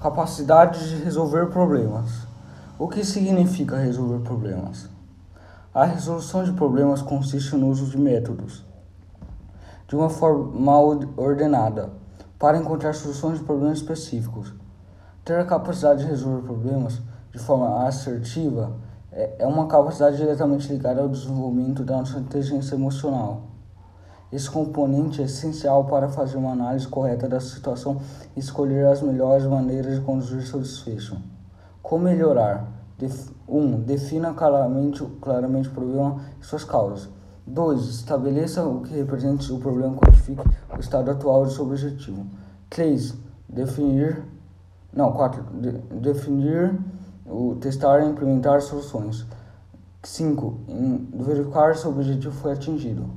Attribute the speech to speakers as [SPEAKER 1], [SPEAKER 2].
[SPEAKER 1] Capacidade de resolver problemas. O que significa resolver problemas? A resolução de problemas consiste no uso de métodos de uma forma ordenada para encontrar soluções de problemas específicos. Ter a capacidade de resolver problemas de forma assertiva é, é uma capacidade diretamente ligada ao desenvolvimento da nossa inteligência emocional. Esse componente é essencial para fazer uma análise correta da situação e escolher as melhores maneiras de conduzir seu desfecho. Como melhorar? 1. Um, defina claramente, claramente o problema e suas causas. 2. Estabeleça o que representa o problema e quantifique o estado atual de seu objetivo. 3. Definir. Não, 4. De, definir, o, testar e implementar soluções. 5. Verificar se o objetivo foi atingido.